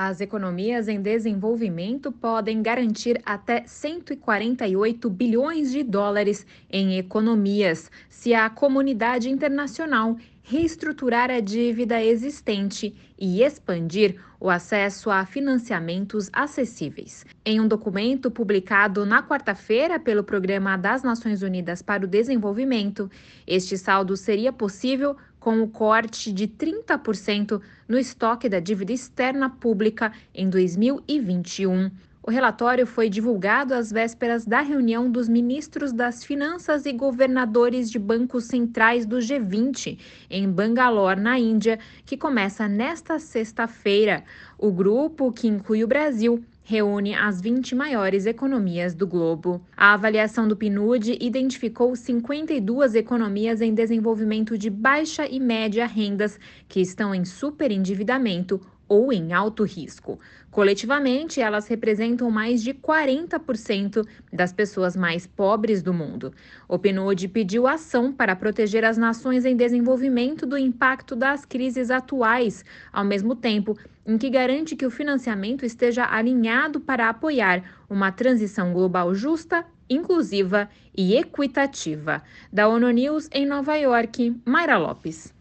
As economias em desenvolvimento podem garantir até 148 bilhões de dólares em economias. Se a comunidade internacional reestruturar a dívida existente e expandir o acesso a financiamentos acessíveis. Em um documento publicado na quarta-feira pelo Programa das Nações Unidas para o Desenvolvimento, este saldo seria possível com o corte de 30% no estoque da dívida externa pública em 2021. O relatório foi divulgado às vésperas da reunião dos ministros das Finanças e governadores de bancos centrais do G20 em Bangalore, na Índia, que começa nesta sexta-feira. O grupo, que inclui o Brasil, reúne as 20 maiores economias do globo. A avaliação do PNUD identificou 52 economias em desenvolvimento de baixa e média rendas que estão em superendividamento ou em alto risco. Coletivamente, elas representam mais de 40% das pessoas mais pobres do mundo. O PNUD pediu ação para proteger as nações em desenvolvimento do impacto das crises atuais, ao mesmo tempo em que garante que o financiamento esteja alinhado para apoiar uma transição global justa, inclusiva e equitativa. Da ONU News em Nova York, Mayra Lopes.